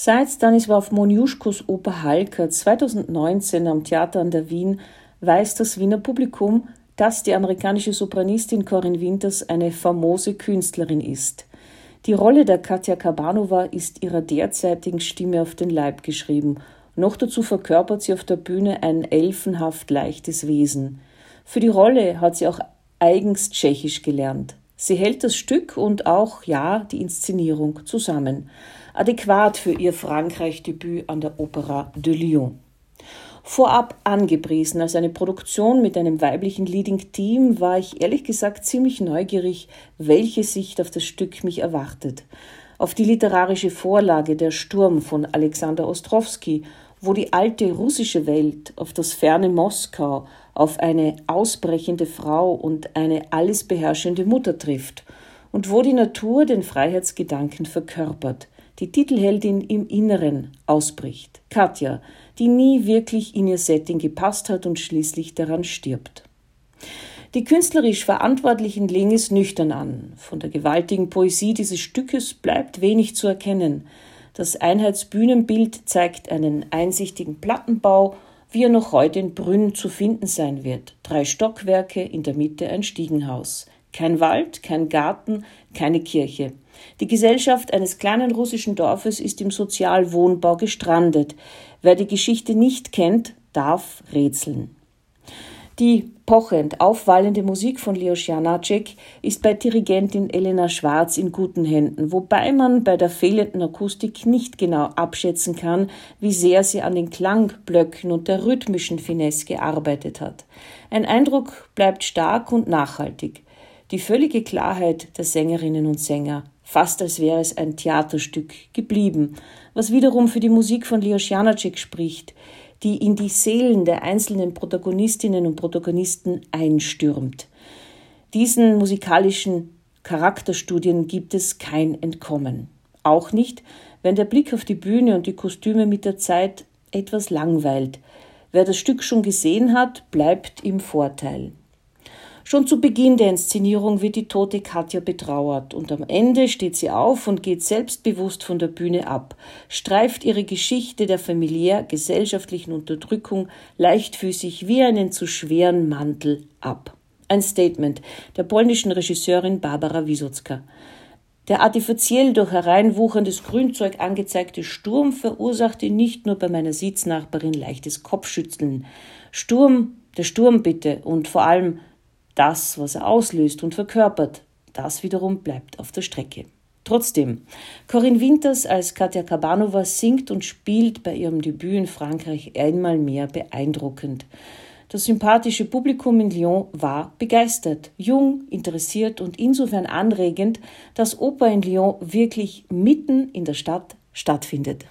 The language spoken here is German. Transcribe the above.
Seit Stanisław Moniuszkos Oper Halka 2019 am Theater an der Wien weiß das Wiener Publikum, dass die amerikanische Sopranistin Corinne Winters eine famose Künstlerin ist. Die Rolle der Katja Kabanova ist ihrer derzeitigen Stimme auf den Leib geschrieben. Noch dazu verkörpert sie auf der Bühne ein elfenhaft leichtes Wesen. Für die Rolle hat sie auch eigens Tschechisch gelernt. Sie hält das Stück und auch, ja, die Inszenierung zusammen. Adäquat für ihr Frankreich-Debüt an der Opera de Lyon. Vorab angepriesen als eine Produktion mit einem weiblichen Leading-Team, war ich ehrlich gesagt ziemlich neugierig, welche Sicht auf das Stück mich erwartet. Auf die literarische Vorlage Der Sturm von Alexander Ostrowski, wo die alte russische Welt auf das ferne Moskau, auf eine ausbrechende Frau und eine alles beherrschende Mutter trifft, und wo die Natur den Freiheitsgedanken verkörpert, die Titelheldin im Inneren ausbricht, Katja, die nie wirklich in ihr Setting gepasst hat und schließlich daran stirbt. Die künstlerisch Verantwortlichen legen es nüchtern an. Von der gewaltigen Poesie dieses Stückes bleibt wenig zu erkennen. Das Einheitsbühnenbild zeigt einen einsichtigen Plattenbau, wie er noch heute in Brünn zu finden sein wird. Drei Stockwerke, in der Mitte ein Stiegenhaus. Kein Wald, kein Garten, keine Kirche. Die Gesellschaft eines kleinen russischen Dorfes ist im Sozialwohnbau gestrandet. Wer die Geschichte nicht kennt, darf rätseln. Die pochend aufwallende Musik von Leos Janacek ist bei Dirigentin Elena Schwarz in guten Händen, wobei man bei der fehlenden Akustik nicht genau abschätzen kann, wie sehr sie an den Klangblöcken und der rhythmischen Finesse gearbeitet hat. Ein Eindruck bleibt stark und nachhaltig. Die völlige Klarheit der Sängerinnen und Sänger, fast als wäre es ein Theaterstück geblieben, was wiederum für die Musik von Leos Janacek spricht, die in die Seelen der einzelnen Protagonistinnen und Protagonisten einstürmt. Diesen musikalischen Charakterstudien gibt es kein Entkommen. Auch nicht, wenn der Blick auf die Bühne und die Kostüme mit der Zeit etwas langweilt. Wer das Stück schon gesehen hat, bleibt im Vorteil. Schon zu Beginn der Inszenierung wird die tote Katja betrauert und am Ende steht sie auf und geht selbstbewusst von der Bühne ab, streift ihre Geschichte der familiär-gesellschaftlichen Unterdrückung leichtfüßig wie einen zu schweren Mantel ab. Ein Statement der polnischen Regisseurin Barbara Wisocka. Der artifiziell durch hereinwucherndes Grünzeug angezeigte Sturm verursachte nicht nur bei meiner Sitznachbarin leichtes Kopfschütteln. Sturm, der Sturm bitte und vor allem das, was er auslöst und verkörpert, das wiederum bleibt auf der Strecke. Trotzdem, Corinne Winters als Katja Kabanova singt und spielt bei ihrem Debüt in Frankreich einmal mehr beeindruckend. Das sympathische Publikum in Lyon war begeistert, jung, interessiert und insofern anregend, dass Oper in Lyon wirklich mitten in der Stadt stattfindet.